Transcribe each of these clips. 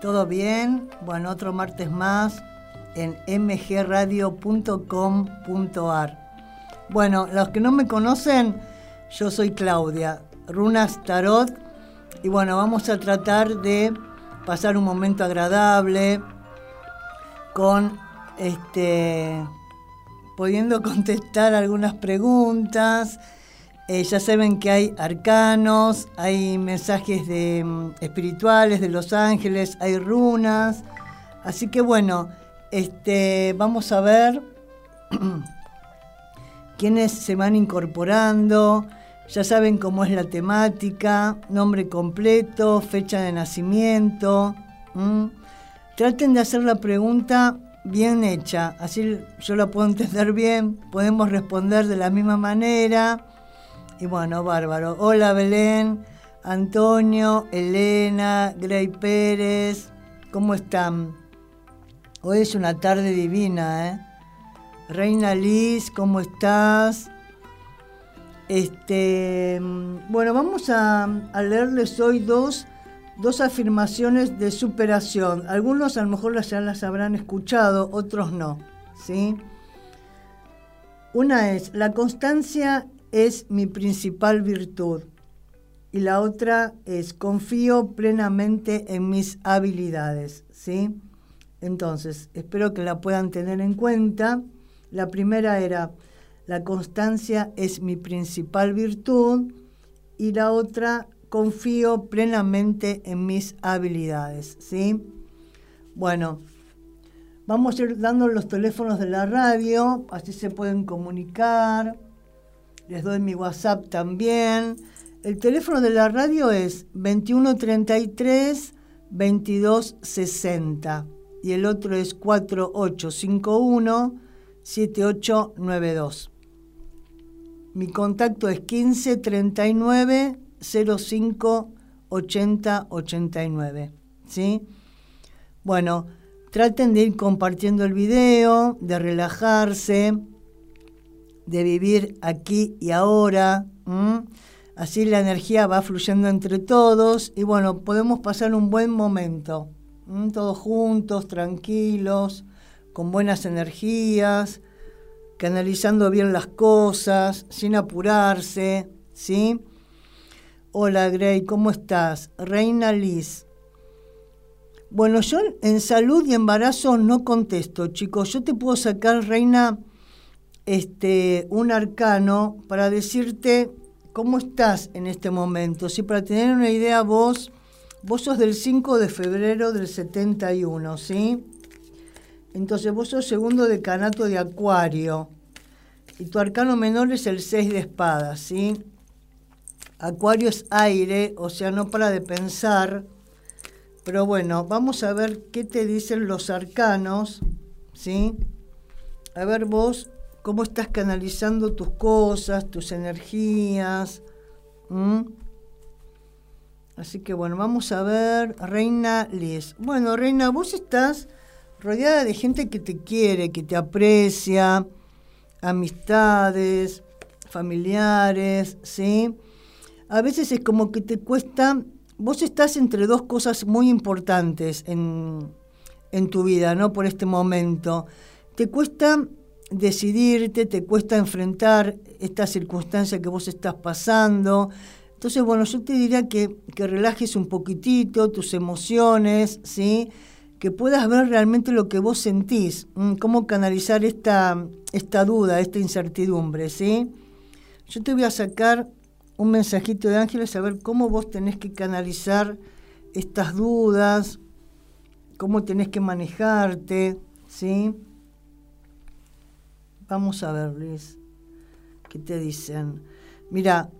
¿Todo bien? Bueno, otro martes más en mgradio.com.ar. Bueno, los que no me conocen, yo soy Claudia, Runas Tarot, y bueno, vamos a tratar de pasar un momento agradable con este pudiendo contestar algunas preguntas. Eh, ya saben que hay arcanos, hay mensajes de, mm, espirituales de los ángeles, hay runas. Así que bueno, este, vamos a ver quiénes se van incorporando. Ya saben cómo es la temática, nombre completo, fecha de nacimiento. Traten de hacer la pregunta bien hecha, así yo la puedo entender bien, podemos responder de la misma manera. Y bueno, bárbaro. Hola Belén, Antonio, Elena, Grey Pérez, ¿cómo están? Hoy es una tarde divina, ¿eh? Reina Liz, ¿cómo estás? Este, bueno, vamos a, a leerles hoy dos dos afirmaciones de superación. Algunos a lo mejor ya las habrán escuchado, otros no. ¿sí? Una es, la constancia es mi principal virtud. Y la otra es, confío plenamente en mis habilidades. ¿sí? Entonces, espero que la puedan tener en cuenta. La primera era, la constancia es mi principal virtud. Y la otra, confío plenamente en mis habilidades, ¿sí? Bueno, vamos a ir dando los teléfonos de la radio, así se pueden comunicar. Les doy mi WhatsApp también. El teléfono de la radio es 2133 2260 y el otro es 4851 7892. Mi contacto es 1539 05 80 89. ¿Sí? Bueno, traten de ir compartiendo el video, de relajarse, de vivir aquí y ahora. Así la energía va fluyendo entre todos y bueno, podemos pasar un buen momento. Todos juntos, tranquilos, con buenas energías, canalizando bien las cosas, sin apurarse, ¿sí? Hola Gray, ¿cómo estás? Reina Liz. Bueno, yo en salud y embarazo no contesto, chicos. Yo te puedo sacar, Reina, este, un arcano para decirte cómo estás en este momento. Si para tener una idea vos, vos sos del 5 de febrero del 71, ¿sí? Entonces vos sos segundo decanato de Acuario. Y tu arcano menor es el 6 de espadas, ¿sí? Acuario es aire, o sea, no para de pensar. Pero bueno, vamos a ver qué te dicen los arcanos, ¿sí? A ver vos, cómo estás canalizando tus cosas, tus energías. Así que bueno, vamos a ver, Reina Liz. Bueno, Reina, vos estás rodeada de gente que te quiere, que te aprecia, amistades, familiares, ¿sí? a veces es como que te cuesta, vos estás entre dos cosas muy importantes en, tu vida, ¿no? Por este momento. Te cuesta decidirte, te cuesta enfrentar esta circunstancia que vos estás pasando. Entonces, bueno, yo te diría que, que relajes un poquitito tus emociones, ¿sí? Que puedas ver realmente lo que vos sentís, cómo canalizar esta, esta duda, esta incertidumbre, ¿sí? Yo te voy a sacar un mensajito de ángeles a ver cómo vos tenés que canalizar estas dudas, cómo tenés que manejarte, ¿sí? Vamos a ver, Luis, ¿qué te dicen? Mira,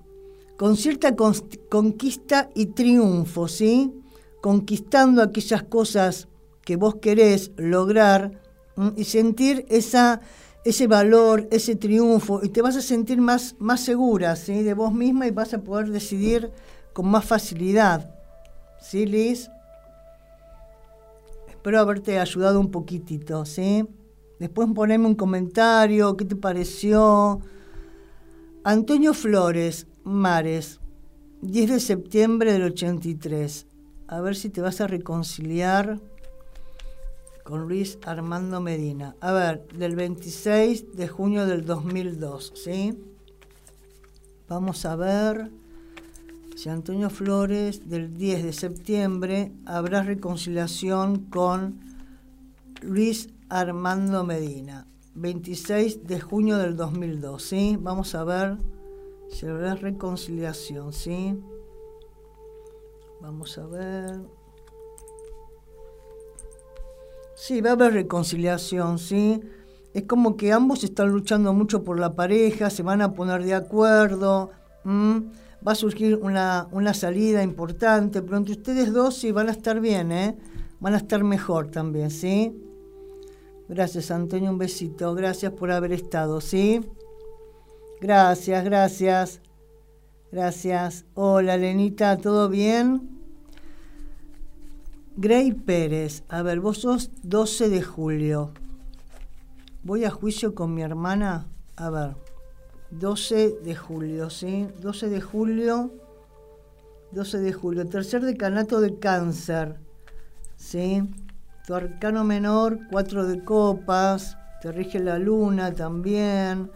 con cierta conquista y triunfo, ¿sí? Conquistando aquellas cosas que vos querés lograr y sentir esa ese valor, ese triunfo, y te vas a sentir más, más segura ¿sí? de vos misma y vas a poder decidir con más facilidad. ¿Sí, Liz? Espero haberte ayudado un poquitito, ¿sí? Después poneme un comentario, ¿qué te pareció? Antonio Flores, Mares, 10 de septiembre del 83. a ver si te vas a reconciliar con Luis Armando Medina. A ver, del 26 de junio del 2002, ¿sí? Vamos a ver si Antonio Flores del 10 de septiembre habrá reconciliación con Luis Armando Medina. 26 de junio del 2002, ¿sí? Vamos a ver habrá reconciliación, ¿sí? Vamos a ver. Sí, va a haber reconciliación, ¿sí? Es como que ambos están luchando mucho por la pareja, se van a poner de acuerdo, va a surgir una, una, salida importante, pero entre ustedes dos sí van a estar bien, ¿eh? Van a estar mejor también, ¿sí? Gracias, Antonio, un besito. Gracias por haber estado, ¿sí? Gracias, gracias. Gracias. Hola, Lenita, ¿todo bien? Grey Pérez, a ver, vos sos 12 de julio. Voy a juicio con mi hermana. A ver, 12 de julio, ¿sí? 12 de julio. 12 de julio. Tercer decanato de cáncer, ¿sí? Tu arcano menor, cuatro de copas, te rige la luna también.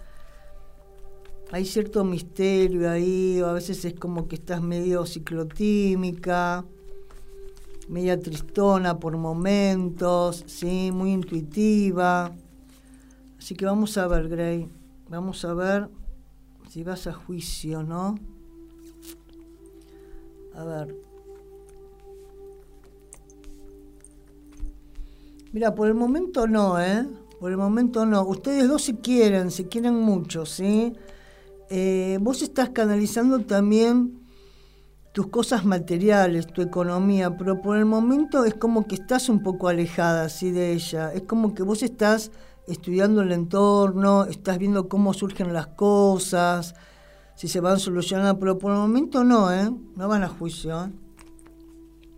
Hay cierto misterio ahí, a veces es como que estás medio ciclotímica, media tristona por momentos, ¿sí? muy intuitiva. Así que vamos a ver, Gray, vamos a ver si vas a juicio, ¿no? A ver, Mira, por el momento no, ¿eh? Por el momento no. Ustedes dos se quieren, se quieren mucho, ¿sí? Eh, vos estás canalizando también tus cosas materiales, tu economía, pero por el momento es como que estás un poco alejada así de ella. Es como que vos estás estudiando el entorno, estás viendo cómo surgen las cosas, si se van solucionando, pero por el momento no, ¿eh? No van a juicio, ¿eh?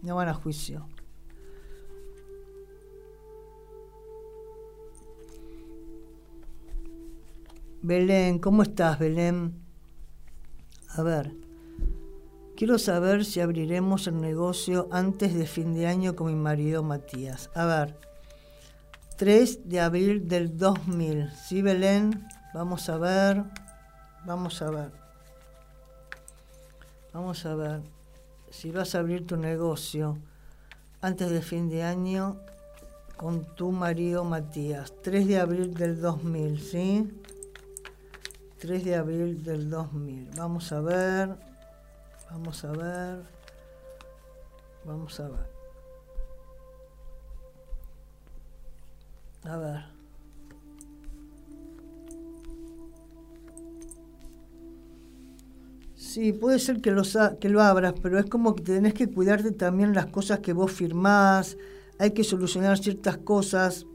No van a juicio. Belén, ¿cómo estás, Belén? A ver, quiero saber si abriremos el negocio antes de fin de año con mi marido Matías. A ver, 3 de abril del 2000. ¿Sí, Belén? Vamos a ver, vamos a ver. Vamos a ver si vas a abrir tu negocio antes de fin de año con tu marido Matías. 3 de abril del 2000, ¿sí? 3 de abril del 2000. Vamos a ver, vamos a ver, vamos a ver. A ver. Sí, puede ser que que lo abras, pero es como que tenés que cuidarte también las cosas que vos firmás, hay que solucionar ciertas cosas.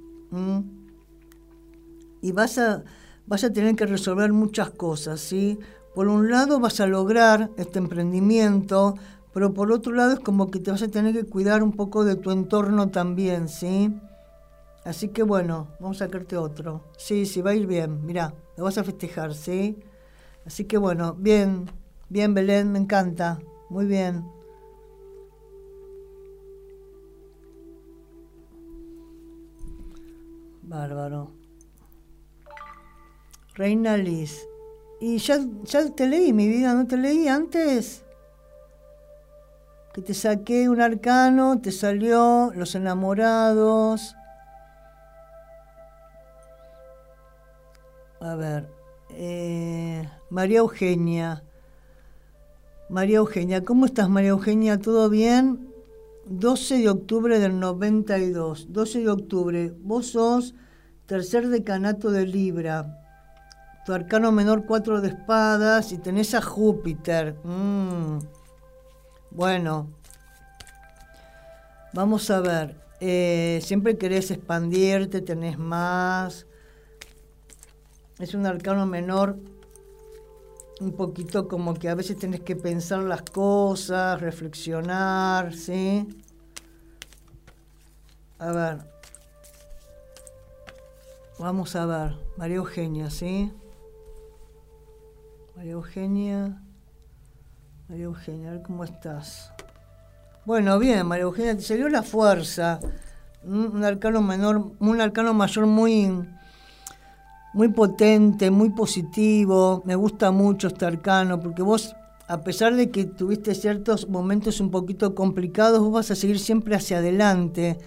Y vas a, vas a tener que resolver muchas cosas, ¿sí? Por un lado vas a lograr este emprendimiento, pero por otro lado es como que te vas a tener que cuidar un poco de tu entorno también, ¿sí? Así que bueno, vamos a sacarte otro. Sí, sí, va a ir bien, mira, lo vas a festejar, ¿sí? Así que bueno, bien, bien Belén, me encanta, muy bien. Bárbaro. Reina Liz. Y ya, te leí, mi vida, ¿no te leí antes? Que te saqué un arcano, te salió Los enamorados. A ver, eh, María Eugenia. María Eugenia, ¿cómo estás María Eugenia? ¿Todo bien? 12 de octubre del 92. 12 de octubre. Vos sos tercer decanato de Libra tu arcano menor cuatro de espadas y tenés a Júpiter. Mm. Bueno, vamos a ver. Eh, siempre querés expandirte, tenés más. Es un arcano menor un poquito como que a veces tenés que pensar las cosas, reflexionar, ¿sí? A ver. Vamos a ver. María Eugenia, ¿sí? María Eugenia. María Eugenia, a ver cómo estás. Bueno, bien, María Eugenia, te salió la fuerza. Un arcano menor, un arcano mayor muy, muy potente, muy positivo. Me gusta mucho este arcano, porque vos, a pesar de que tuviste ciertos momentos un poquito complicados, vos vas a seguir siempre hacia adelante,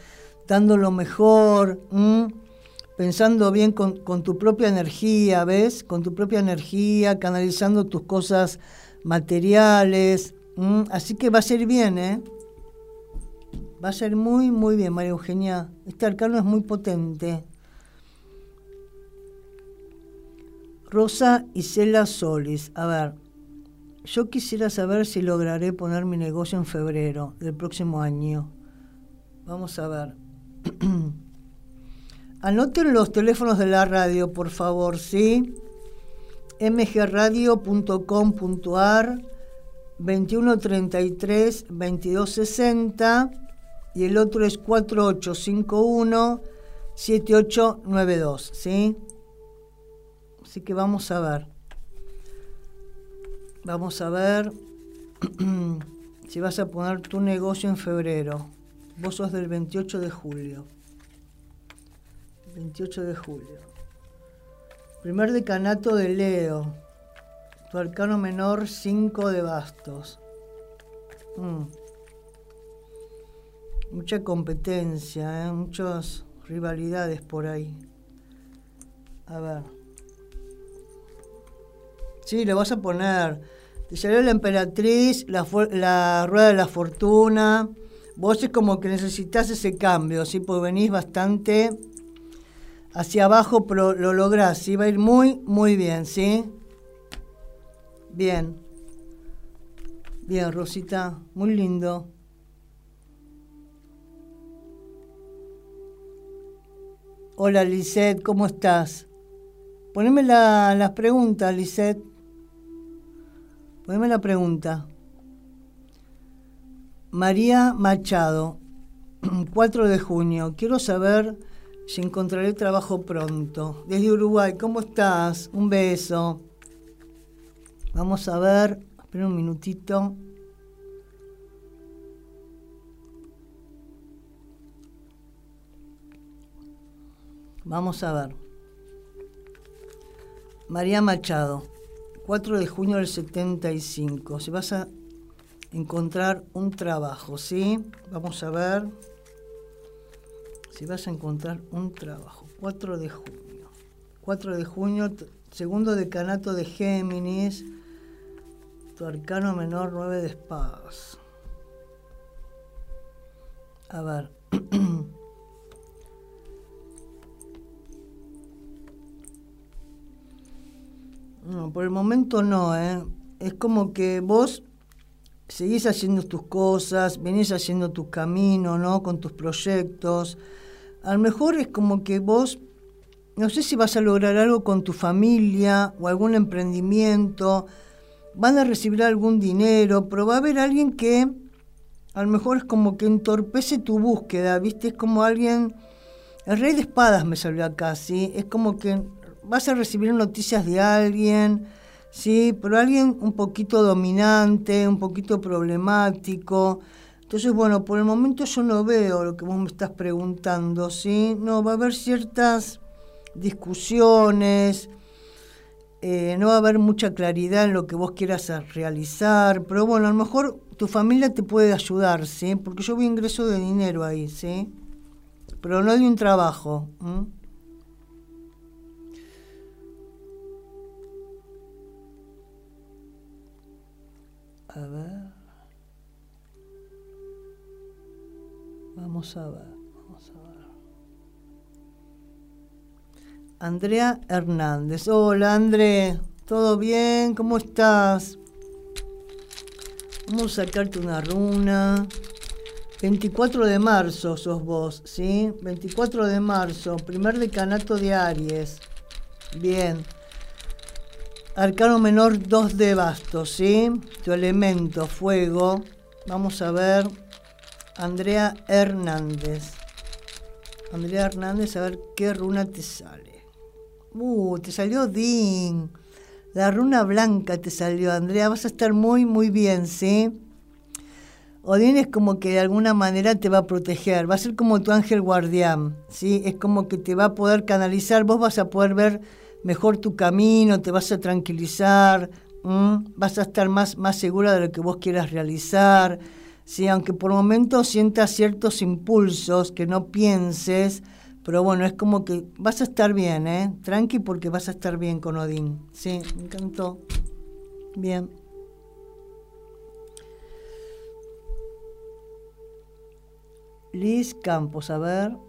dando lo mejor, pensando bien con, tu propia energía, ¿ves? Con tu propia energía, canalizando tus cosas materiales. Así que va a ser bien, ¿eh? Va a ser muy, muy bien, María Eugenia. Este arcano es muy potente. Rosa Isela Solis. A ver, yo quisiera saber si lograré poner mi negocio en febrero del próximo año. Vamos a ver. Anoten los teléfonos de la radio, por favor, ¿sí? mgradio.com.ar 2133 2260 y el otro es 4851 7892, ¿sí? Así que vamos a ver. Vamos a ver si vas a poner tu negocio en febrero. Vos sos del 28 de julio. 28 de julio. Primer decanato de Leo. Tu arcano menor 5 de bastos. Mm mucha competencia, ¿eh? muchas rivalidades por ahí. A ver. Sí, le vas a poner. Te salió la emperatriz, la, la rueda de la fortuna. Vos es como que necesitas ese cambio, ¿sí? Porque venís bastante hacia abajo, pero lo lográs, ¿sí? Va a ir muy, muy bien, ¿sí? Bien. Bien, Rosita, muy lindo. Hola Lisette, ¿cómo estás? Poneme la, las preguntas, Lisette. Poneme la pregunta. María Machado, 4 de junio. Quiero saber si encontraré trabajo pronto. Desde Uruguay, ¿cómo estás? Un beso. Vamos a ver, espera un minutito. Vamos a ver. María Machado, 4 de junio del 75. Si vas a encontrar un trabajo, ¿sí? Vamos a ver. Si vas a encontrar un trabajo. 4 de junio. 4 de junio, segundo decanato de Géminis. Tu arcano menor, 9 de espadas. A ver. No, por el momento no, ¿eh? Es como que vos seguís haciendo tus cosas, venís haciendo tu camino, ¿no? Con tus proyectos. A lo mejor es como que vos, no sé si vas a lograr algo con tu familia o algún emprendimiento, van a recibir algún dinero, pero va a haber alguien que a lo mejor es como que entorpece tu búsqueda, ¿viste? Es como alguien... El rey de espadas me salió acá, ¿sí? Es como que vas a recibir noticias de alguien, ¿sí? Pero alguien un poquito dominante, un poquito problemático. Entonces, bueno, por el momento yo no veo lo que vos me estás preguntando, ¿sí? No, va a haber ciertas discusiones, eh, no va a haber mucha claridad en lo que vos quieras realizar, pero bueno, a lo mejor tu familia te puede ayudar, ¿sí? Porque yo vi ingreso de dinero ahí, ¿sí? Pero no de un trabajo. A ver. Vamos a ver, vamos a ver. Andrea Hernández. Hola, André. ¿Todo bien? ¿Cómo estás? Vamos a sacarte una runa. 24 de marzo sos vos, ¿sí? 24 de marzo, primer decanato de Aries. Bien. Arcano menor 2 de bastos, ¿sí? Tu elemento, fuego. Vamos a ver. Andrea Hernández. Andrea Hernández, a ver qué runa te sale. Uh, te salió Din. La runa blanca te salió, Andrea. Vas a estar muy, muy bien, ¿sí? Odín es como que de alguna manera te va a proteger, va a ser como tu ángel guardián, ¿sí? Es como que te va a poder canalizar, vos vas a poder ver mejor tu camino, te vas a tranquilizar, vas a estar más, más segura de lo que vos quieras realizar, ¿sí? Aunque por momentos sientas ciertos impulsos que no pienses, pero bueno, es como que vas a estar bien, ¿eh? Tranqui porque vas a estar bien con Odín. Sí, me encantó. Bien. Liz Campos, a ver.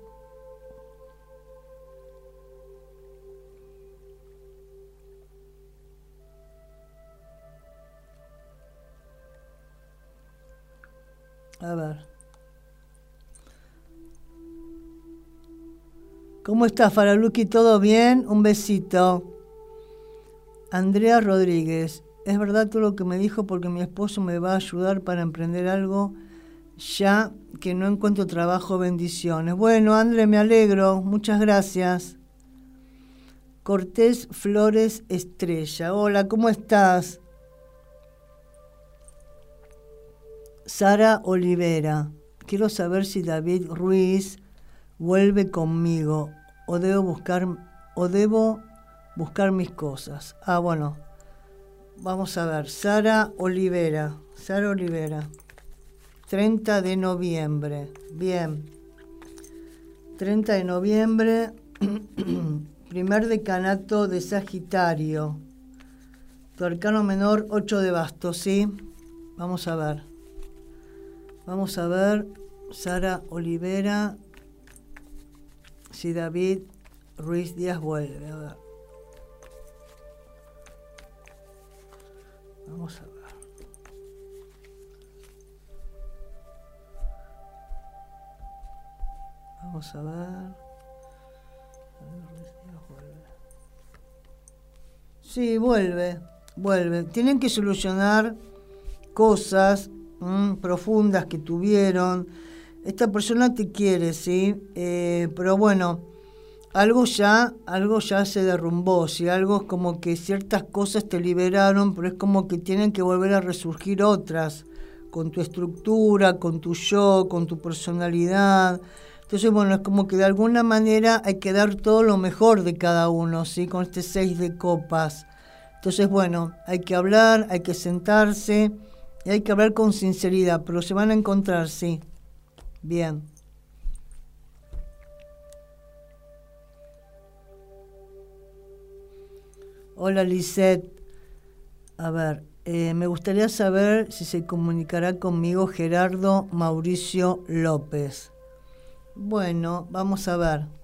A ver. ¿Cómo estás, Faraluki? ¿Todo bien? Un besito. Andrea Rodríguez. Es verdad todo lo que me dijo porque mi esposo me va a ayudar para emprender algo ya que no encuentro trabajo. Bendiciones. Bueno, Andrea, me alegro. Muchas gracias. Cortés Flores Estrella. Hola, ¿cómo estás? Sara Olivera. Quiero saber si David Ruiz vuelve conmigo o debo buscar o debo buscar mis cosas. Ah, bueno. Vamos a ver. Sara Olivera. Sara Olivera. 30 de noviembre. Bien. 30 de noviembre. primer decanato de Sagitario. Tu arcano menor 8 de bastos, ¿sí? Vamos a ver. Vamos a ver. Sara Olivera, si David Ruiz Díaz vuelve. A ver. Vamos a ver. Vamos a ver. Sí, vuelve, vuelve. Tienen que solucionar cosas mm, profundas que tuvieron esta persona te quiere, ¿sí? Eh, pero bueno, algo ya, algo ya se derrumbó, ¿sí? Algo es como que ciertas cosas te liberaron, pero es como que tienen que volver a resurgir otras, con tu estructura, con tu yo, con tu personalidad. Entonces, bueno, es como que de alguna manera hay que dar todo lo mejor de cada uno, ¿sí? Con este seis de copas. Entonces, bueno, hay que hablar, hay que sentarse y hay que hablar con sinceridad, pero se van a encontrar, sí. Bien. Hola Lisette. A ver, eh, me gustaría saber si se comunicará conmigo Gerardo Mauricio López. Bueno, vamos a ver.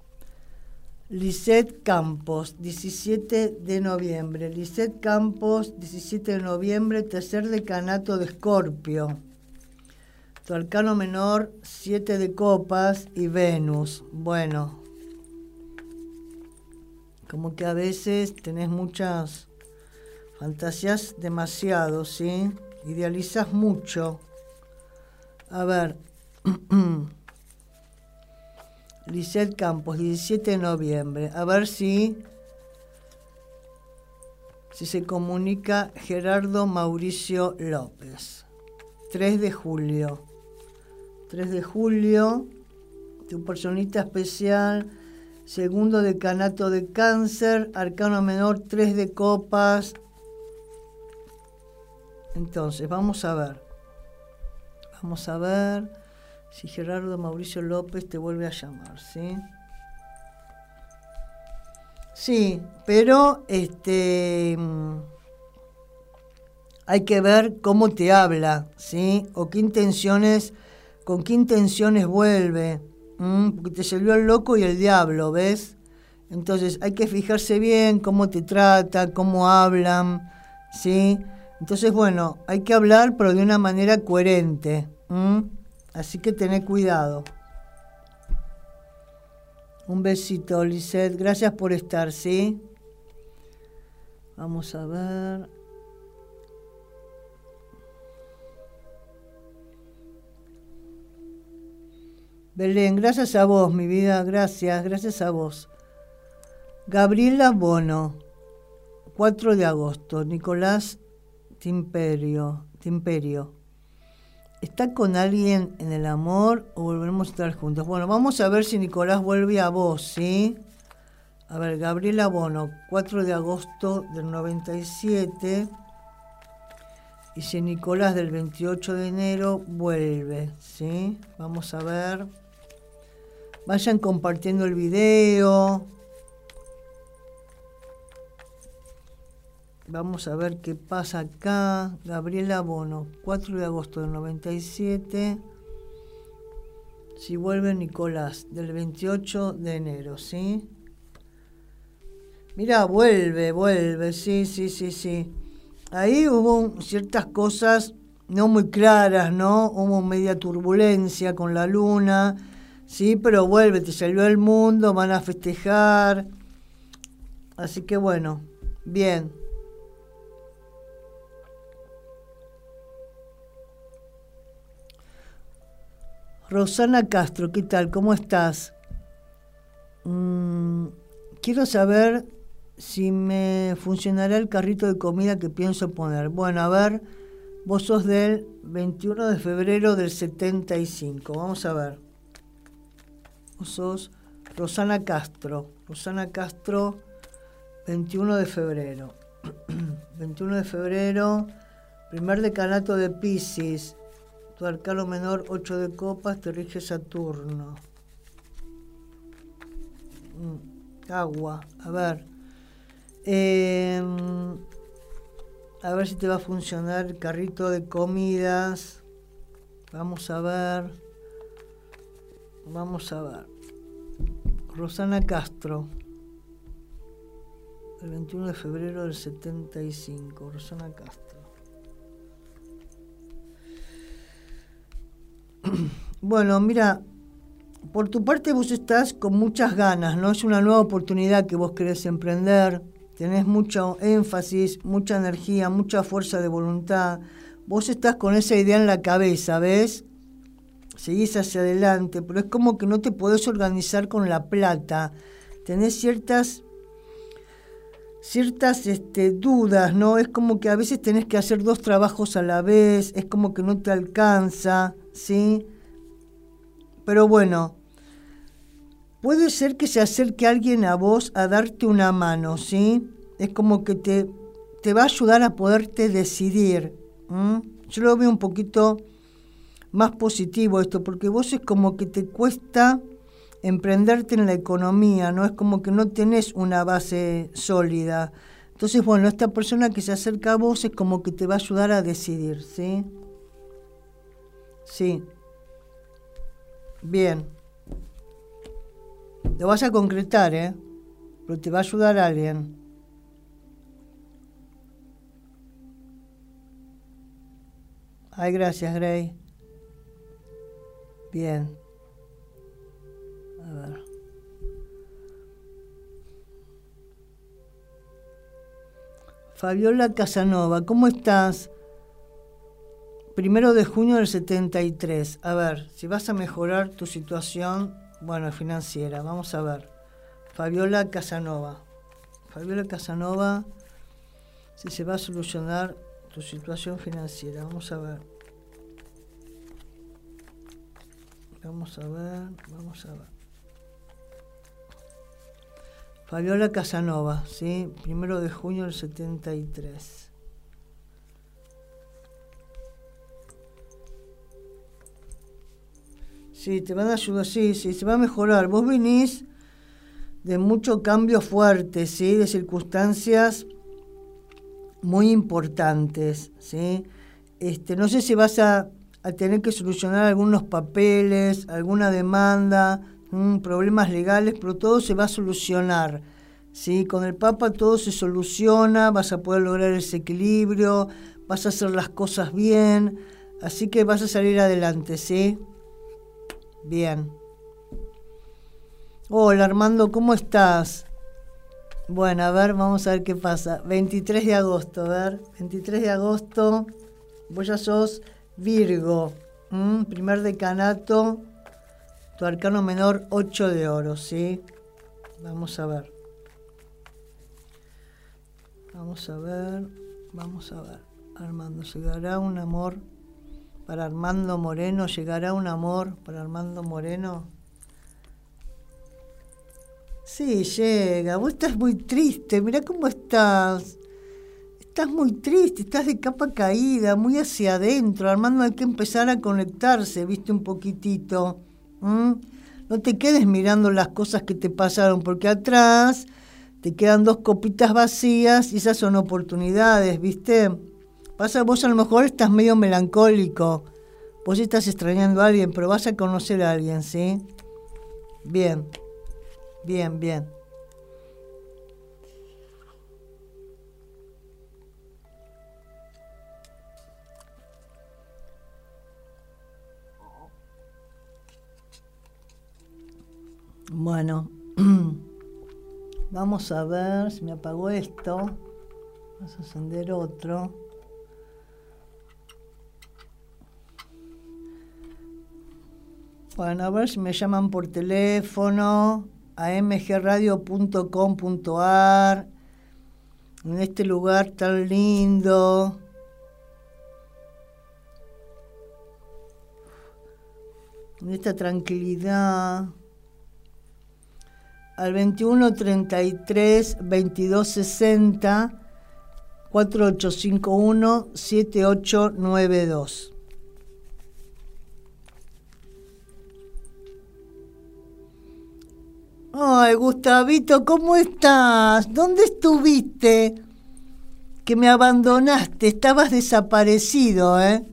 Lisette Campos, 17 de noviembre. Lisette Campos, 17 de noviembre, tercer decanato de Escorpio. Tu arcano menor, siete de copas y Venus. Bueno, como que a veces tenés muchas fantasías demasiado, ¿sí? Idealizas mucho. A ver, Lisette Campos, 17 de noviembre. A ver si, si se comunica Gerardo Mauricio López. 3 de julio. 3 de julio, tu personita especial, segundo decanato de cáncer, arcano menor, 3 de copas. Entonces, vamos a ver. Vamos a ver si Gerardo Mauricio López te vuelve a llamar, ¿sí? Sí, pero este hay que ver cómo te habla, ¿sí? O qué intenciones con qué intenciones vuelve, porque te salió el loco y el diablo, ¿ves? Entonces hay que fijarse bien cómo te trata, cómo hablan, ¿sí? Entonces, bueno, hay que hablar, pero de una manera coherente. Así que tené cuidado. Un besito, Lisette. Gracias por estar, ¿sí? Vamos a ver. Belén, gracias a vos, mi vida, gracias, gracias a vos. Gabriela Bono, 4 de agosto, Nicolás Timperio, Timperio. ¿Está con alguien en el amor o volveremos a estar juntos? Bueno, vamos a ver si Nicolás vuelve a vos, ¿sí? A ver, Gabriela Bono, 4 de agosto del 97. Y si Nicolás del 28 de enero vuelve, ¿sí? Vamos a ver. Vayan compartiendo el video. Vamos a ver qué pasa acá. Gabriela Bono, 4 de agosto del 97. Si vuelve Nicolás, del 28 de enero, ¿sí? Mira, vuelve, vuelve, sí, sí, sí, sí. Ahí hubo ciertas cosas no muy claras, ¿no? Hubo media turbulencia con la luna Sí, pero vuelve, te salió el mundo, van a festejar. Así que bueno, bien. Rosana Castro, ¿qué tal? ¿Cómo estás? Mm, quiero saber si me funcionará el carrito de comida que pienso poner. Bueno, a ver, vos sos del 21 de febrero del 75. Vamos a ver sos Rosana Castro. Rosana Castro, 21 de febrero. 21 de febrero, primer decanato de Pisces. Tu arcano menor, 8 de copas, te rige Saturno. Mm, agua, a ver. Em, a ver si te va a funcionar el carrito de comidas. Vamos a ver. Vamos a ver. Rosana Castro. El 21 de febrero del 75. Rosana Castro. Bueno, mira, por tu parte vos estás con muchas ganas, ¿no? Es una nueva oportunidad que vos querés emprender. Tenés mucho énfasis, mucha energía, mucha fuerza de voluntad. Vos estás con esa idea en la cabeza, ¿ves? seguís hacia adelante, pero es como que no te podés organizar con la plata. Tenés ciertas ciertas este, dudas, ¿no? Es como que a veces tenés que hacer dos trabajos a la vez, es como que no te alcanza, ¿sí? Pero bueno, puede ser que se acerque alguien a vos a darte una mano, ¿sí? Es como que te, te va a ayudar a poderte decidir. Yo lo veo un poquito más positivo esto, porque vos es como que te cuesta emprenderte en la economía, ¿no? Es como que no tenés una base sólida. Entonces, bueno, esta persona que se acerca a vos es como que te va a ayudar a decidir, ¿sí? Sí. Bien. Lo vas a concretar, ¿eh? Pero te va a ayudar alguien. Ay, gracias, Gray. Bien. A ver. Fabiola Casanova, ¿cómo estás? Primero de junio del 73. A ver, si vas a mejorar tu situación, bueno, financiera. Vamos a ver. Fabiola Casanova. Fabiola Casanova, si se va a solucionar tu situación financiera. Vamos a ver. Vamos a ver, vamos a ver. Fabiola Casanova, ¿sí? Primero de junio del 73. Sí, te van a ayudar, sí, sí, se va a mejorar. Vos venís de mucho cambio fuerte, ¿sí? De circunstancias muy importantes, ¿sí? Este, no sé si vas a tener que solucionar algunos papeles, alguna demanda, problemas legales, pero todo se va a solucionar. ¿sí? Con el Papa todo se soluciona, vas a poder lograr ese equilibrio, vas a hacer las cosas bien, así que vas a salir adelante, ¿sí? Bien. Hola Armando, ¿cómo estás? Bueno, a ver, vamos a ver qué pasa. 23 de agosto, a ver, 23 de agosto, vos ya sos Virgo, primer decanato, tu arcano menor 8 de oro, ¿sí? Vamos a ver. Vamos a ver, vamos a ver. Armando, ¿se dará un amor Para Armando Moreno, ¿llegará un amor para Armando Moreno? Sí, llega. Vos estás muy triste. Mira cómo estás. Estás muy triste, estás de capa caída, muy hacia adentro. Armando hay que empezar a conectarse, viste, un poquitito. No te quedes mirando las cosas que te pasaron, porque atrás te quedan dos copitas vacías y esas son oportunidades, viste. Pasa, vos a lo mejor estás medio melancólico, vos estás extrañando a alguien, pero vas a conocer a alguien, ¿sí? Bien, bien, bien. Bueno, vamos a ver si me apagó esto. Vamos a encender otro. Bueno, a ver si me llaman por teléfono a mgradio.com.ar en este lugar tan lindo. En esta tranquilidad. Al 21 33 22 60 4851 7892. Ay, Gustavito, ¿cómo estás? ¿Dónde estuviste? Que me abandonaste, estabas desaparecido, ¿eh?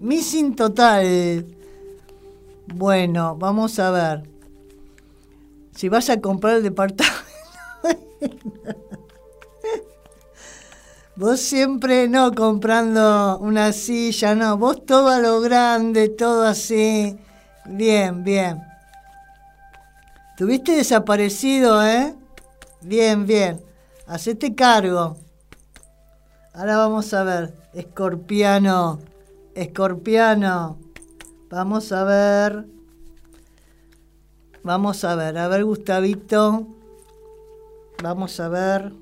Missing total. Bueno, vamos a ver. Si vas a comprar el departamento. vos siempre no comprando una silla, no. Vos todo a lo grande, todo así. Bien, bien. Tuviste desaparecido, ¿eh? Bien, bien. Hacete cargo. Ahora vamos a ver. Escorpiano. Escorpiano. Vamos a ver. Vamos a ver. A ver, Gustavito. Vamos a ver.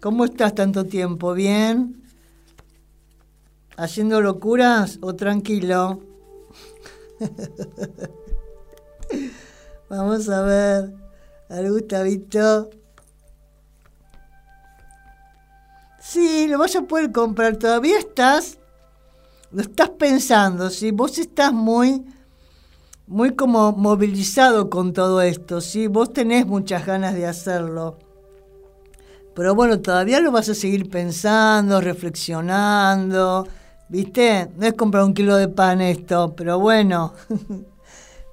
¿Cómo estás tanto tiempo? ¿Bien? ¿Haciendo locuras o tranquilo? Vamos a ver al Gustavito. Sí, lo vas a poder comprar. Todavía estás, lo estás pensando, ¿sí? Vos estás muy, muy como movilizado con todo esto, ¿sí? Vos tenés muchas ganas de hacerlo. Pero bueno, todavía lo vas a seguir pensando, reflexionando, ¿viste? No es comprar un kilo de pan esto, pero bueno.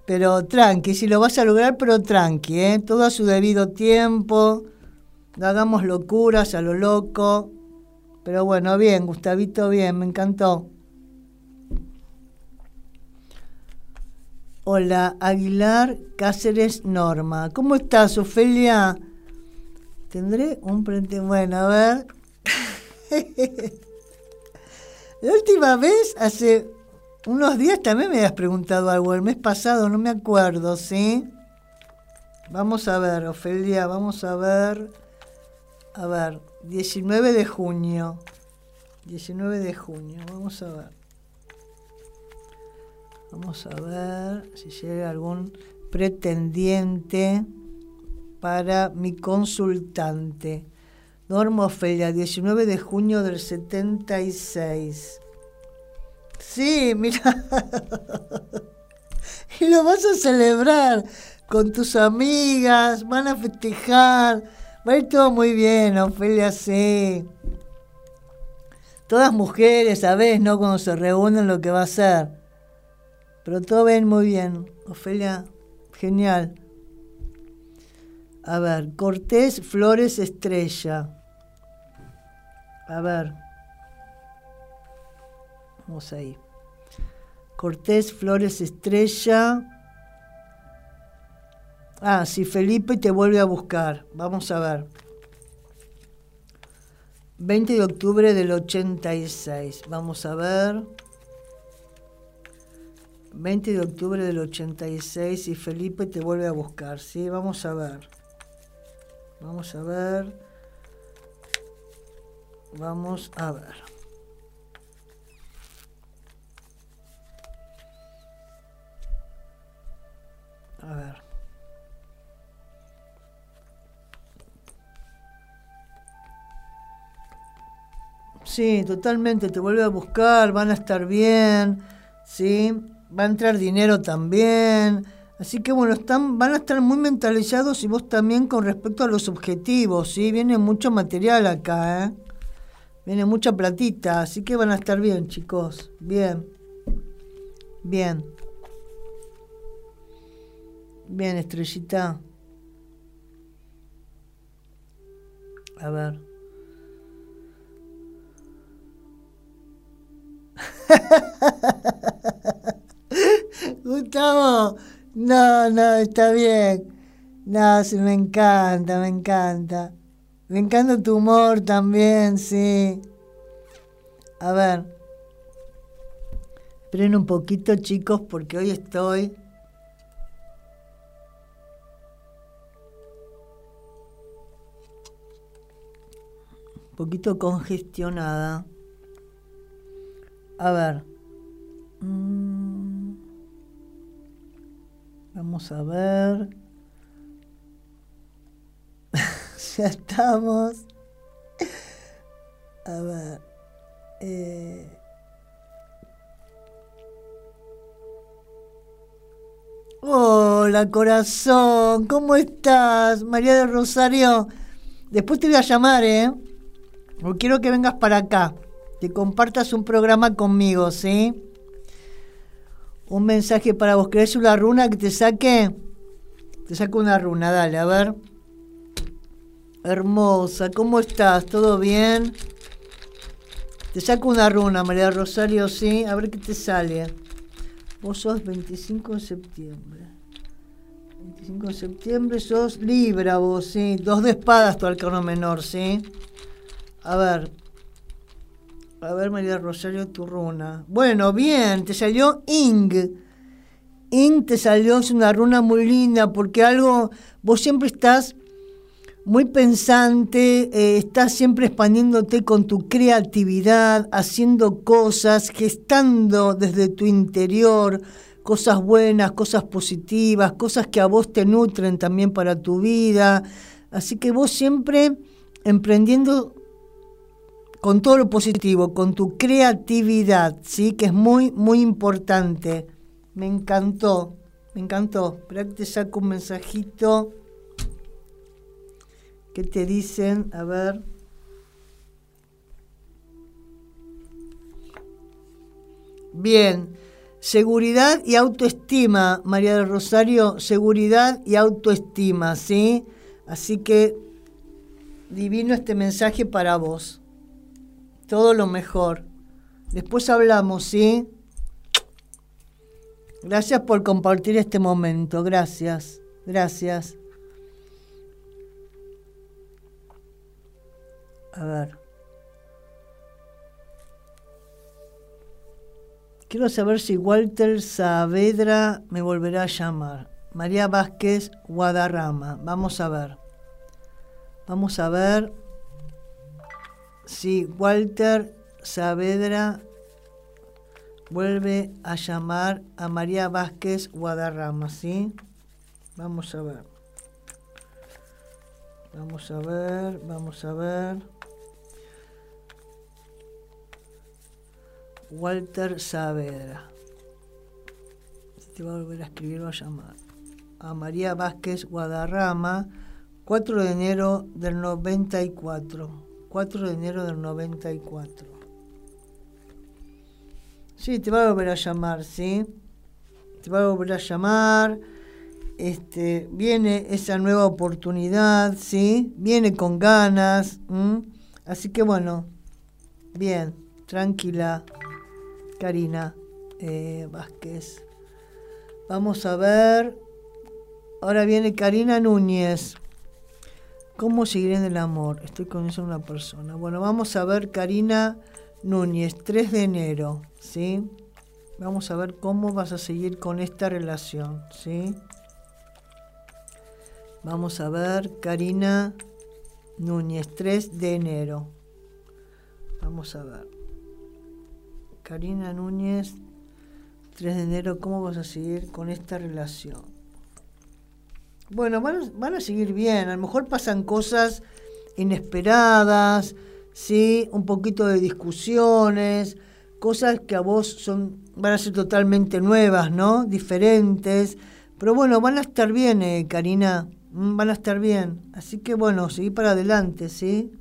Pero tranqui, si lo vas a lograr, pero tranqui, ¿eh? todo a su debido tiempo. Hagamos locuras a lo loco. Pero bueno, bien, Gustavito, bien, me encantó. Hola, Aguilar Cáceres Norma. ¿Cómo estás, Ofelia? Tendré un frente. Bueno, a ver. La última vez, hace unos días también me habías preguntado algo, el mes pasado, no me acuerdo, ¿sí? Vamos a ver, Ofelia, vamos a ver. A ver, 19 de junio. 19 de junio, vamos a ver. Vamos a ver si llega algún pretendiente para mi consultante. Norma Ofelia, 19 de junio del 76. Sí, mira. y lo vas a celebrar con tus amigas, van a festejar, va a ir todo muy bien, Ofelia, sí. Todas mujeres, ¿sabes? ¿No? Cuando se reúnen lo que va a ser. Pero todo ven muy bien. Ofelia, genial. A ver, Cortés Flores Estrella. A ver. Vamos ahí. Cortés Flores Estrella. Ah, si Felipe te vuelve a buscar. Vamos a ver. 20 de octubre del 86. Vamos a ver. 20 de octubre del 86 y Felipe te vuelve a buscar, ¿sí? Vamos a ver. Vamos a ver. Vamos a ver. Sí, totalmente, te vuelve a buscar, van a estar bien, ¿sí? Va a entrar dinero también. Así que bueno, están, van a estar muy mentalizados y vos también con respecto a los objetivos, ¿sí? Viene mucho material acá, ¿eh? Viene mucha platita, así que van a estar bien, chicos. Bien. Bien. Bien, estrellita. A ver. Gustavo, no, no, está bien. No, sí, me encanta, me encanta. Me encanta tu humor también, sí. A ver. Esperen un poquito, chicos, porque hoy estoy. Un poquito congestionada. A ver. Mm. Vamos a ver. ya estamos. A ver. Eh. Hola corazón, ¿cómo estás? María de Rosario. Después te voy a llamar, ¿eh? Porque quiero que vengas para acá, que compartas un programa conmigo, ¿sí? Un mensaje para vos. ¿Querés una runa que te saque? Te saco una runa, dale, a ver. Hermosa, ¿cómo estás? ¿Todo bien? Te saco una runa, María Rosario, sí. A ver qué te sale. Vos sos 25 de septiembre. 25 de septiembre sos Libra vos, sí. Dos de espadas tu arcano menor, sí. A ver. A ver, María Rosario, tu runa. Bueno, bien, te salió Ing. Ing te salió, es una runa muy linda, porque algo, vos siempre estás muy pensante, eh, estás siempre expandiéndote con tu creatividad, haciendo cosas, gestando desde tu interior cosas buenas, cosas positivas, cosas que a vos te nutren también para tu vida. Así que vos siempre emprendiendo con todo lo positivo, con tu creatividad, ¿sí? que es muy, muy importante. Me encantó, me encantó. Espera que te saco un mensajito. ¿Qué te dicen? A ver. Bien. Seguridad y autoestima, María del Rosario, seguridad y autoestima, ¿sí? Así que divino este mensaje para vos. Todo lo mejor. Después hablamos, ¿sí? Gracias por compartir este momento. Gracias. Gracias. A ver. Quiero saber si Walter Saavedra me volverá a llamar. María Vázquez Guadarrama. Vamos a ver. Vamos a ver si Walter Saavedra vuelve a llamar a María Vázquez Guadarrama, ¿sí? Vamos a ver. Vamos a ver, vamos a ver. Walter Saavedra. Te va a volver a escribir o a llamar. A María Vázquez Guadarrama, 4 de enero del 94. 4 de enero del 94. Sí, te va a volver a llamar, ¿sí? Te va a volver a llamar. Este, viene esa nueva oportunidad, ¿sí? Viene con ganas. Así que bueno, bien, tranquila. Karina eh, Vázquez. Vamos a ver. Ahora viene Karina Núñez. ¿Cómo seguir en el amor? Estoy con una persona. Bueno, vamos a ver Karina Núñez, 3 de enero, ¿sí? Vamos a ver cómo vas a seguir con esta relación, ¿sí? Vamos a ver Karina Núñez, 3 de enero. Vamos a ver. Karina Núñez, 3 de enero, ¿cómo vas a seguir con esta relación? Bueno, van, a seguir bien. A lo mejor pasan cosas inesperadas, ¿sí? Un poquito de discusiones, cosas que a vos son, van a ser totalmente nuevas, ¿no? Diferentes. Pero bueno, van a estar bien, eh, Karina. Mm, van a estar bien. Así que bueno, seguí para adelante, ¿sí?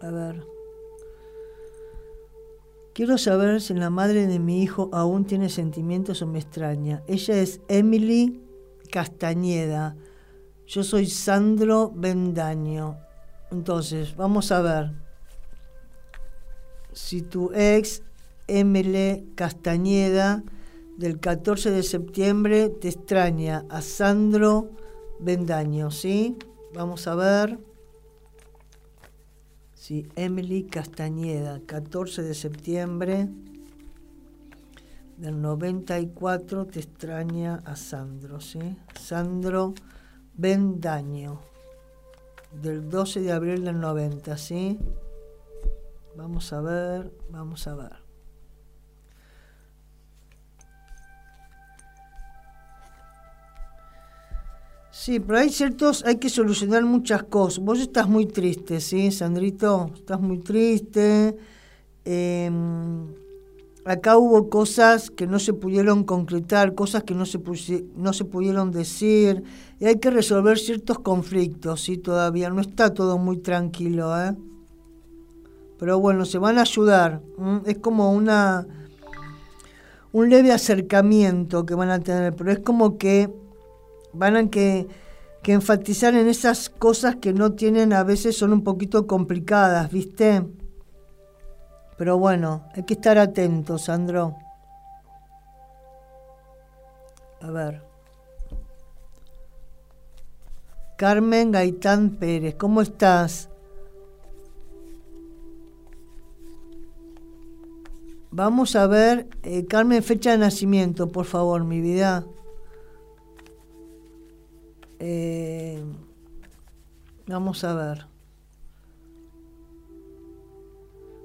A ver. Quiero saber si la madre de mi hijo aún tiene sentimientos o me extraña. Ella es Emily Castañeda. Yo soy Sandro Bendaño. Entonces, vamos a ver si tu ex, Emily Castañeda, del 14 de septiembre, te extraña a Sandro Bendaño, ¿sí? Vamos a ver. Sí, Emily Castañeda, 14 de septiembre del 94, te extraña a Sandro, ¿sí? Sandro Bendaño, del 12 de abril del 90, ¿sí? Vamos a ver, vamos a ver. Sí, pero hay ciertos, hay que solucionar muchas cosas. Vos estás muy triste, ¿sí, Sandrito? Estás muy triste. Em, acá hubo cosas que no se pudieron concretar, cosas que no se, no se pudieron decir, y hay que resolver ciertos conflictos, ¿sí? Todavía no está todo muy tranquilo, ¿eh? Pero bueno, se van a ayudar. Es como una un leve acercamiento que van a tener, pero es como que van a que, que enfatizar en esas cosas que no tienen, a veces son un poquito complicadas, ¿viste? Pero bueno, hay que estar atentos, Sandro. A ver. Carmen Gaitán Pérez, ¿cómo estás? Vamos a ver, eh, Carmen, fecha de nacimiento, por favor, mi vida. Eh, vamos a ver.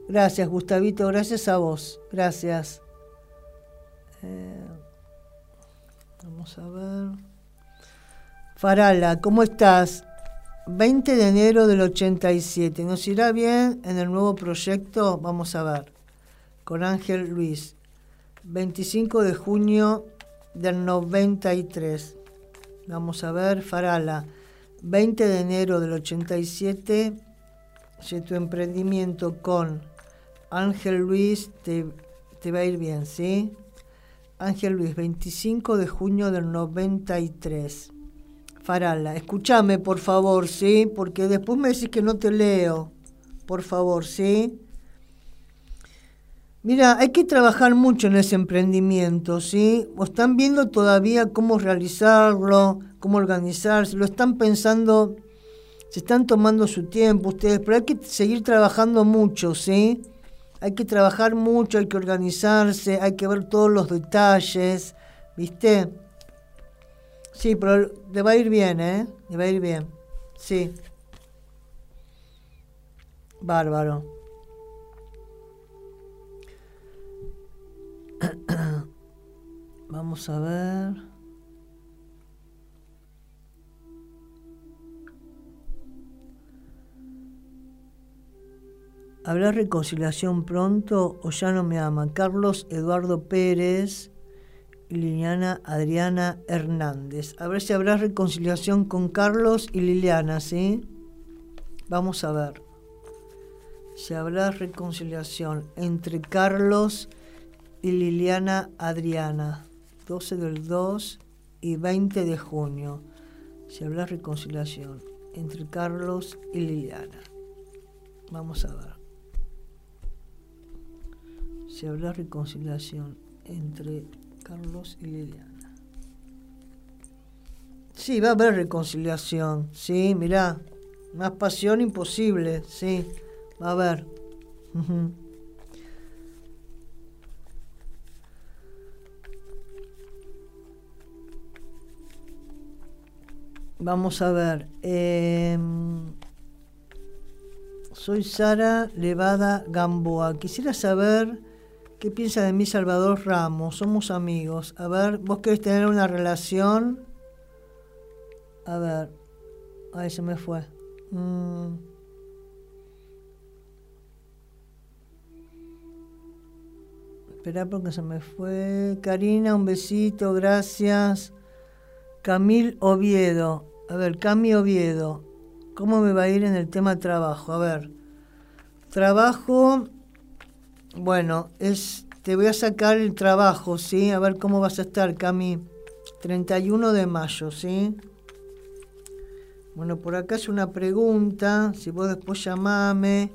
Gracias, Gustavito, gracias a vos. Gracias. Eh, vamos a ver. Farala, ¿cómo estás? 20 de enero del 87. ¿Nos irá bien en el nuevo proyecto? Vamos a ver. Con Ángel Luis. 25 de junio del 93. Vamos a ver, Farala, 20 de enero del 87, si tu emprendimiento con Ángel Luis te, te va a ir bien, ¿sí? Ángel Luis, 25 de junio del 93. Farala, escúchame por favor, ¿sí? Porque después me decís que no te leo. Por favor, ¿sí? Mira, hay que trabajar mucho en ese emprendimiento, ¿sí? O están viendo todavía cómo realizarlo, cómo organizarse, lo están pensando, se están tomando su tiempo ustedes, pero hay que seguir trabajando mucho, ¿sí? Hay que trabajar mucho, hay que organizarse, hay que ver todos los detalles, ¿viste? Sí, pero le va a ir bien, ¿eh? Le va a ir bien, sí. Bárbaro. A ver. ¿Habrá reconciliación pronto o ya no me ama? Carlos Eduardo Pérez y Liliana Adriana Hernández. A ver si habrá reconciliación con Carlos y Liliana, ¿sí? Vamos a ver. Si habrá reconciliación entre Carlos y Liliana Adriana, 12 del 2 y 20 de junio. Se habla reconciliación entre Carlos y Liliana. Vamos a ver. Se habla reconciliación entre Carlos y Liliana. Sí, va a haber reconciliación. Sí, mirá. Más pasión imposible. Sí, va a haber. Vamos a ver. Em, soy Sara Levada Gamboa. Quisiera saber ¿Qué piensa de mí Salvador Ramos? Somos amigos. A ver, ¿vos querés tener una relación? A ver. Ay, se me fue. Mm. Espera porque se me fue. Karina, un besito, gracias. Camil Oviedo. A ver, Cami Oviedo. ¿Cómo me va a ir en el tema trabajo? A ver. Trabajo bueno, es, te voy a sacar el trabajo, ¿sí? A ver cómo vas a estar, Cami. 31 de mayo, ¿sí? Bueno, por acá es una pregunta, si vos después llamame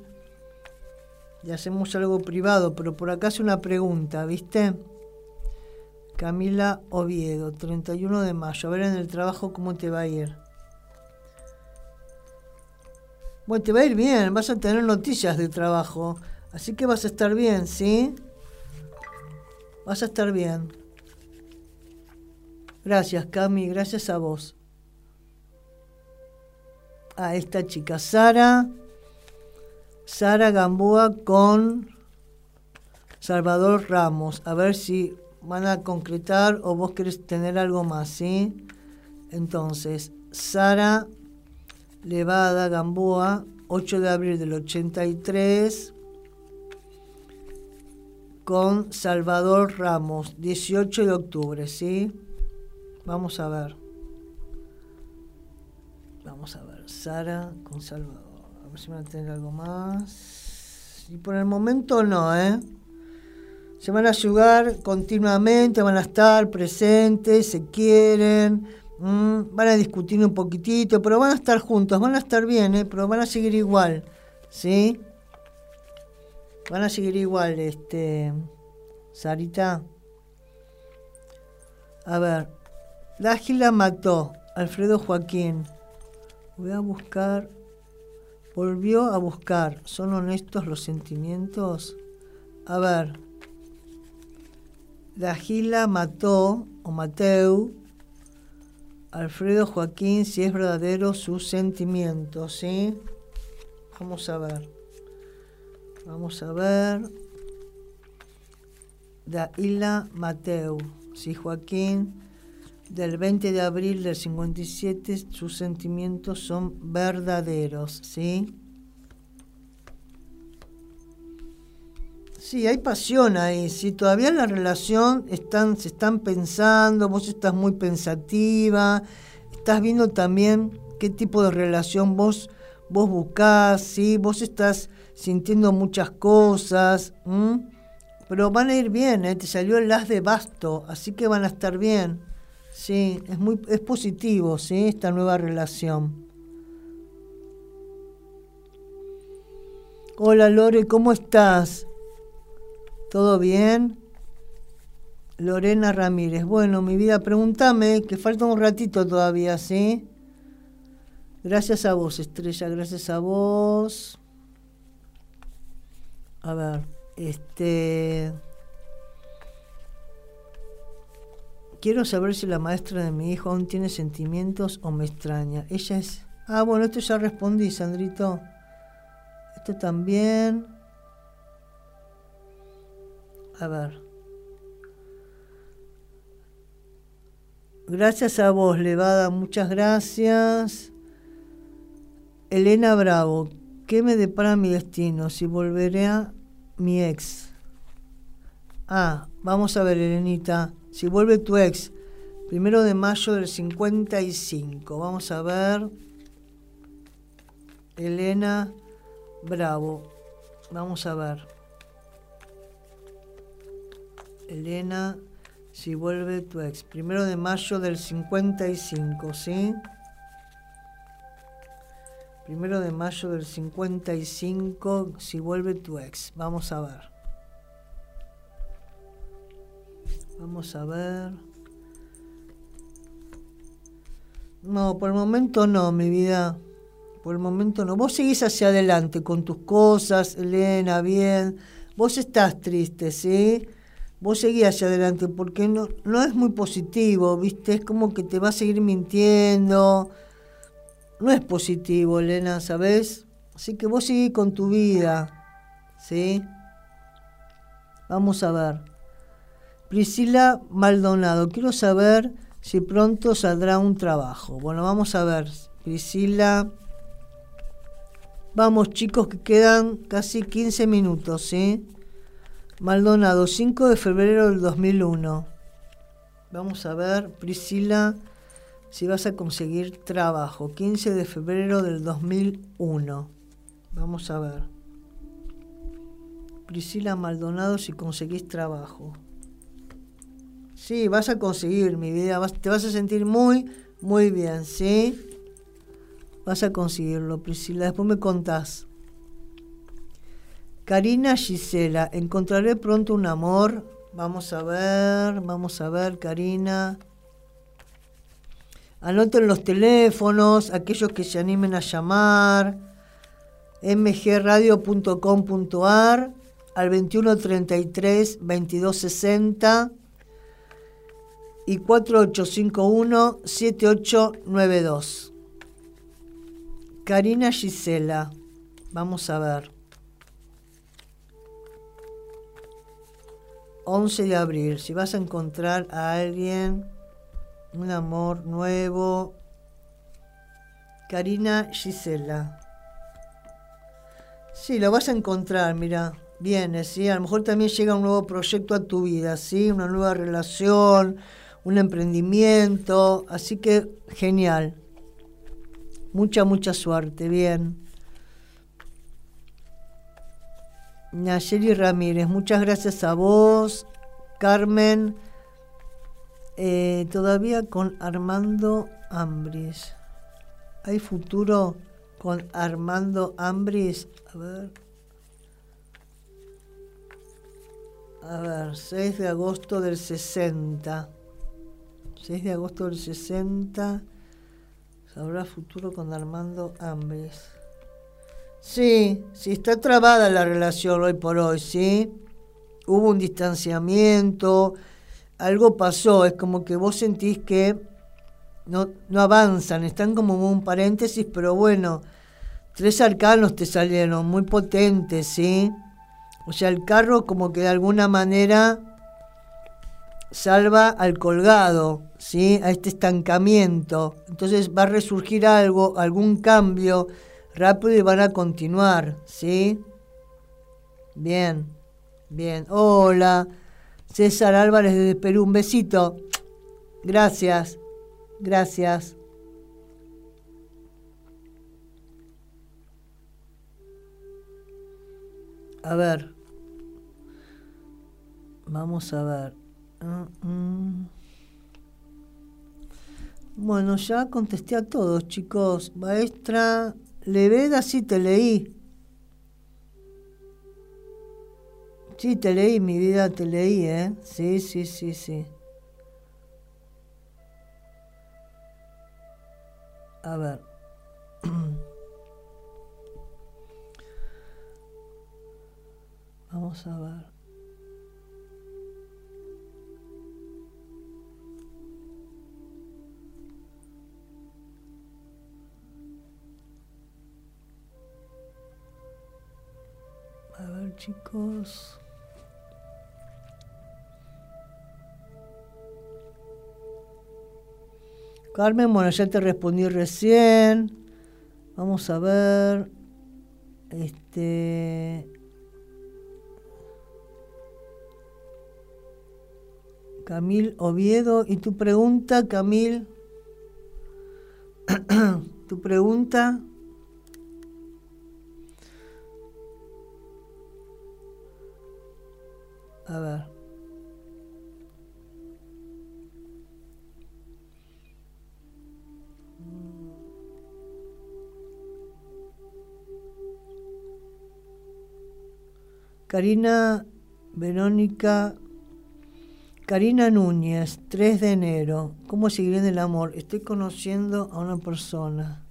y hacemos algo privado, pero por acá es una pregunta, ¿viste? Camila Oviedo, 31 de mayo. A ver en el trabajo cómo te va a ir. Bueno, te va a ir bien, vas a tener noticias de trabajo. Así que vas a estar bien, ¿sí? Vas a estar bien. Gracias, Cami, gracias a vos. A esta chica, Sara. Sara Gamboa con Salvador Ramos. A ver si van a concretar o vos querés tener algo más, ¿sí? Entonces, Sara Levada Gamboa, 8 de abril del 83 con Salvador Ramos, 18 de octubre, ¿sí? Vamos a ver. Vamos a ver, Sara con Salvador. A ver si van a tener algo más. Y por el momento no, ¿eh? Se van a ayudar continuamente, van a estar presentes, se quieren, van a discutir un poquitito, pero van a estar juntos, van a estar bien, ¿eh? Pero van a seguir igual, ¿sí? Van a seguir igual, este. Sarita. A ver. La mató. Alfredo Joaquín. Voy a buscar. Volvió a buscar. ¿Son honestos los sentimientos? A ver. La ágila mató, o Mateu, Alfredo Joaquín, si es verdadero sus sentimientos, ¿sí? Vamos a ver. Vamos a ver. Daila Mateu, sí, Joaquín, del 20 de abril del 57, sus sentimientos son verdaderos, ¿sí? Sí, hay pasión ahí, sí, todavía la relación están, se están pensando, vos estás muy pensativa, estás viendo también qué tipo de relación vos, vos buscás, ¿sí? Vos estás sintiendo muchas cosas, pero van a ir bien, ¿eh? te salió el as de basto, así que van a estar bien. Sí, es muy es positivo, sí, esta nueva relación. Hola Lore, ¿cómo estás? ¿Todo bien? Lorena Ramírez. Bueno, mi vida, pregúntame, que falta un ratito todavía, ¿sí? Gracias a vos, Estrella, gracias a vos. A ver, este. Quiero saber si la maestra de mi hijo aún tiene sentimientos o me extraña. Ella es. Ah, bueno, esto ya respondí, Sandrito. Esto también. A ver. Gracias a vos, Levada, muchas gracias. Elena Bravo, ¿qué me depara mi destino? Si volveré a mi ex. Ah, vamos a ver, Elenita. Si vuelve tu ex, primero de mayo del 55. Vamos a ver. Elena Bravo. Vamos a ver. Elena, si vuelve tu ex. Primero de mayo del 55, ¿sí? Primero de mayo del 55, si vuelve tu ex. Vamos a ver. Vamos a ver. No, por el momento no, mi vida. Por el momento no. Vos seguís hacia adelante con tus cosas, Elena, bien. Vos estás triste, ¿sí? Vos seguís hacia adelante porque no, no es muy positivo, ¿viste? Es como que te va a seguir mintiendo no es positivo, Elena, ¿sabes? Así que vos seguís con tu vida, ¿sí? Vamos a ver. Priscila Maldonado, quiero saber si pronto saldrá un trabajo. Bueno, vamos a ver. Priscila. Vamos chicos, que quedan casi 15 minutos, ¿sí? Maldonado, 5 de febrero del 2001. Vamos a ver, Priscila, si vas a conseguir trabajo. 15 de febrero del 2001. Vamos a ver. Priscila Maldonado, si conseguís trabajo. Sí, vas a conseguir, mi vida. te vas a sentir muy, muy bien, ¿sí? Vas a conseguirlo, Priscila. Después me contás. Karina Gisela, encontraré pronto un amor. Vamos a ver, vamos a ver, Karina. Anoten los teléfonos, aquellos que se animen a llamar. mgradio.com.ar al 2133 2260 y 4851 7892. Karina Gisela, vamos a ver. 11 de abril, si vas a encontrar a alguien, un amor nuevo, Karina Gisela. Sí, lo vas a encontrar, mira, viene, sí, a lo mejor también llega un nuevo proyecto a tu vida, sí, una nueva relación, un emprendimiento, así que genial. Mucha, mucha suerte, bien. Nayeli Ramírez, muchas gracias a vos. Carmen, eh, todavía con Armando Ambris. ¿Hay futuro con Armando Ambris? A ver. A ver, 6 de agosto del 60. 6 de agosto del 60. ¿Habrá futuro con Armando Ambris? Sí, sí, está trabada la relación hoy por hoy, ¿sí? Hubo un distanciamiento, algo pasó, es como que vos sentís que no, no avanzan, están como en un paréntesis, pero bueno, tres arcanos te salieron, muy potentes, ¿sí? O sea, el carro como que de alguna manera salva al colgado, ¿sí? A este estancamiento. Entonces va a resurgir algo, algún cambio rápido y van a continuar, ¿sí? Bien, bien. Hola, César Álvarez desde Perú, un besito. Gracias, gracias. A ver, vamos a ver. Mm, mm. Bueno, ya contesté a todos, chicos. Maestra, Leveda sí te leí. Sí, te leí, mi vida, te leí, ¿eh? Sí, sí, sí, sí. A ver. Vamos a ver. A ver, chicos. Carmen, bueno, ya te respondí recién. Vamos a ver. Este. Camil Oviedo. ¿Y tu pregunta, Camil? ¿Tu pregunta? A ver. Karina Verónica, Karina Núñez, 3 de enero. ¿Cómo seguir en el amor? Estoy conociendo a una persona.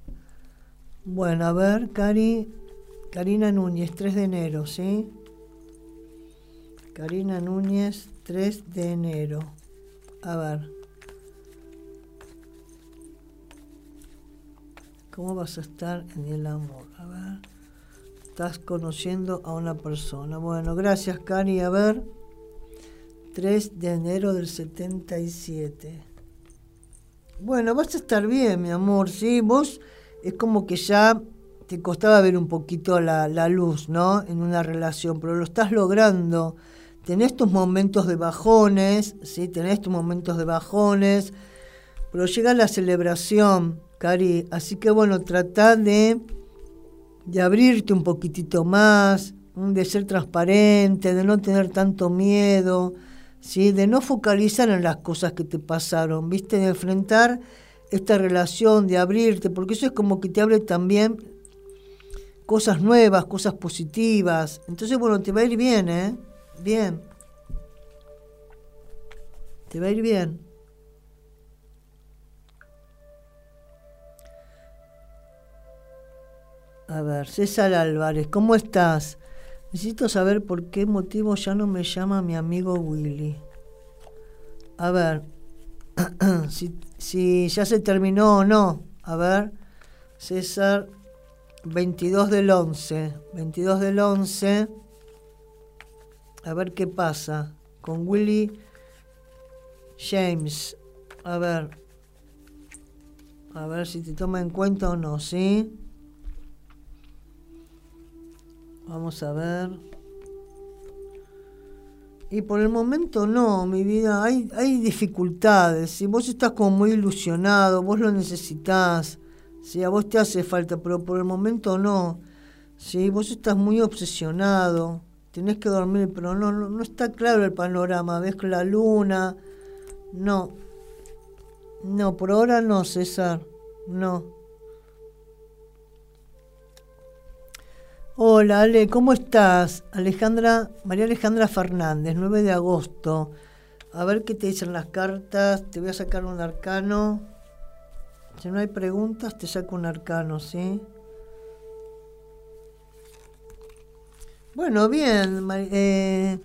Bueno, a ver, Cari, Karina Núñez, 3 de enero, ¿sí? Karina Núñez, 3 de enero. A ver. ¿Cómo vas a estar en el amor? A ver. Estás conociendo a una persona. Bueno, gracias, Cari. A ver. 3 de enero del 77. Bueno, vas a estar bien, mi amor, ¿sí? Vos es como que ya te costaba ver un poquito la, la luz, ¿no? En una relación, pero lo estás logrando. Tenés tus momentos de bajones, ¿sí? Tenés tus momentos de bajones, pero llega la celebración, Cari. Así que bueno, trata de, de abrirte un poquitito más, de ser transparente, de no tener tanto miedo, ¿sí? de no focalizar en las cosas que te pasaron, ¿viste? De enfrentar esta relación, de abrirte, porque eso es como que te abre también cosas nuevas, cosas positivas. Entonces, bueno, te va a ir bien, ¿eh? Bien. Te va a ir bien. A ver, César Álvarez, ¿cómo estás? Necesito saber por qué motivo ya no me llama mi amigo Willy. A ver, si, si ya se terminó o no. A ver, César, 22 del 11. 22 del 11. A ver qué pasa con Willy James. A ver. A ver si te toma en cuenta o no, ¿sí? Vamos a ver. Y por el momento no, mi vida, hay, hay dificultades. Si vos estás como muy ilusionado, vos lo necesitas, si a vos te hace falta, pero por el momento no. Si vos estás muy obsesionado, tenés que dormir, pero no, no, no está claro el panorama. Ves la luna. No. No, por ahora no, César. No. Hola Ale, ¿cómo estás? Alejandra, María Alejandra Fernández, 9 de agosto. A ver qué te dicen las cartas. Te voy a sacar un arcano. Si no hay preguntas, te saco un arcano, ¿sí? Bueno, bien. Eh,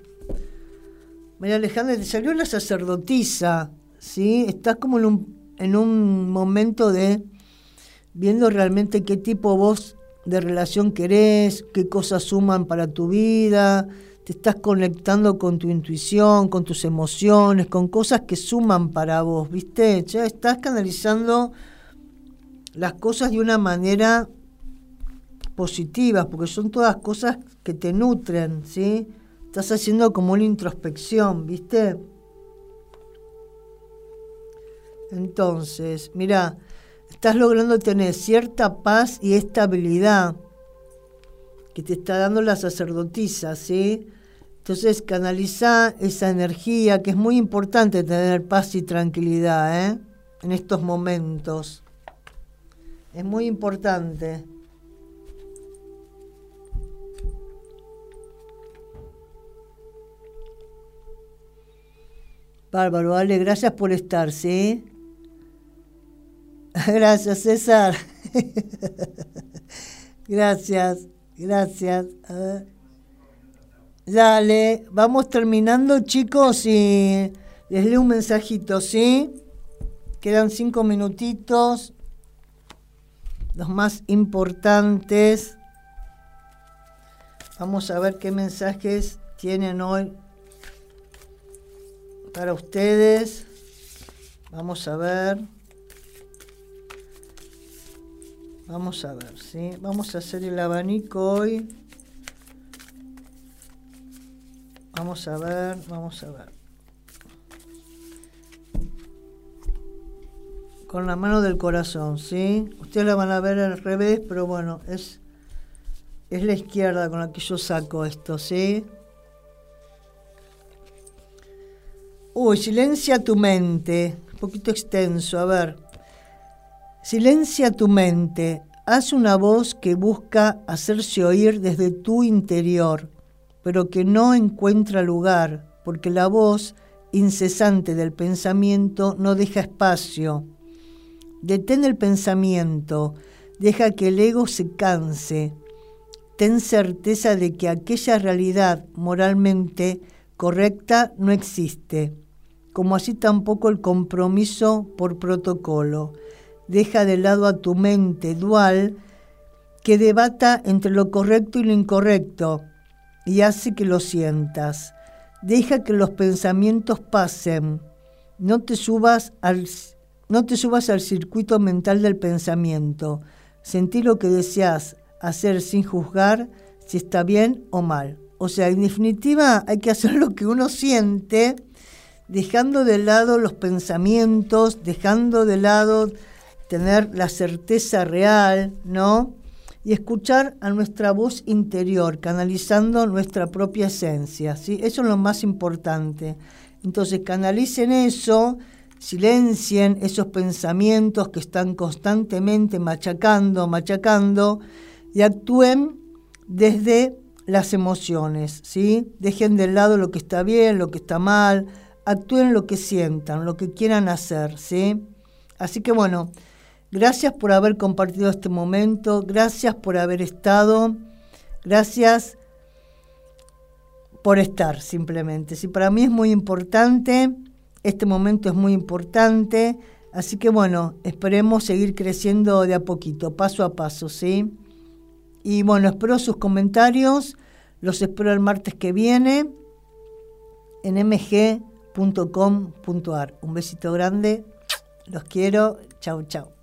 María Alejandra, te salió la sacerdotisa, ¿sí? Estás como en un, en un momento de viendo realmente qué tipo vos de relación querés, qué cosas suman para tu vida, te estás conectando con tu intuición, con tus emociones, con cosas que suman para vos, ¿viste? Ya estás canalizando las cosas de una manera positiva, porque son todas cosas que te nutren, ¿sí? Estás haciendo como una introspección, ¿viste? Entonces, mira, estás logrando tener cierta paz y estabilidad que te está dando la sacerdotisa, ¿sí? Entonces canaliza esa energía, que es muy importante tener paz y tranquilidad, ¿eh? En estos momentos. Es muy importante. Bárbaro, Ale, gracias por estar, ¿sí? Gracias, César. gracias, gracias. Dale, vamos terminando, chicos, y les leo un mensajito, ¿sí? Quedan cinco minutitos. Los más importantes. Vamos a ver qué mensajes tienen hoy para ustedes. Vamos a ver. Vamos a ver, ¿sí? Vamos a hacer el abanico hoy. Vamos a ver, vamos a ver. Con la mano del corazón, ¿sí? Ustedes la van a ver al revés, pero bueno, es, es la izquierda con la que yo saco esto, ¿sí? Uy, silencia tu mente. Un poquito extenso, a ver. Silencia tu mente, haz una voz que busca hacerse oír desde tu interior, pero que no encuentra lugar, porque la voz incesante del pensamiento no deja espacio. Detén el pensamiento, deja que el ego se canse. Ten certeza de que aquella realidad moralmente correcta no existe, como así tampoco el compromiso por protocolo deja de lado a tu mente dual que debata entre lo correcto y lo incorrecto y hace que lo sientas. Deja que los pensamientos pasen. No te subas al, no te subas al circuito mental del pensamiento. Sentí lo que deseas hacer sin juzgar si está bien o mal. O sea, en definitiva hay que hacer lo que uno siente, dejando de lado los pensamientos, dejando de lado tener la certeza real, ¿no? y escuchar a nuestra voz interior, canalizando nuestra propia esencia. ¿sí? Eso es lo más importante. Entonces canalicen eso, silencien esos pensamientos que están constantemente machacando, machacando, y actúen desde las emociones, ¿sí? Dejen de lado lo que está bien, lo que está mal, actúen lo que sientan, lo que quieran hacer, ¿sí? Así que bueno, Gracias por haber compartido este momento, gracias por haber estado, gracias por estar simplemente. Sí, para mí es muy importante, este momento es muy importante, así que bueno, esperemos seguir creciendo de a poquito, paso a paso, ¿sí? Y bueno, espero sus comentarios, los espero el martes que viene en mg.com.ar. Un besito grande, los quiero, chau chau.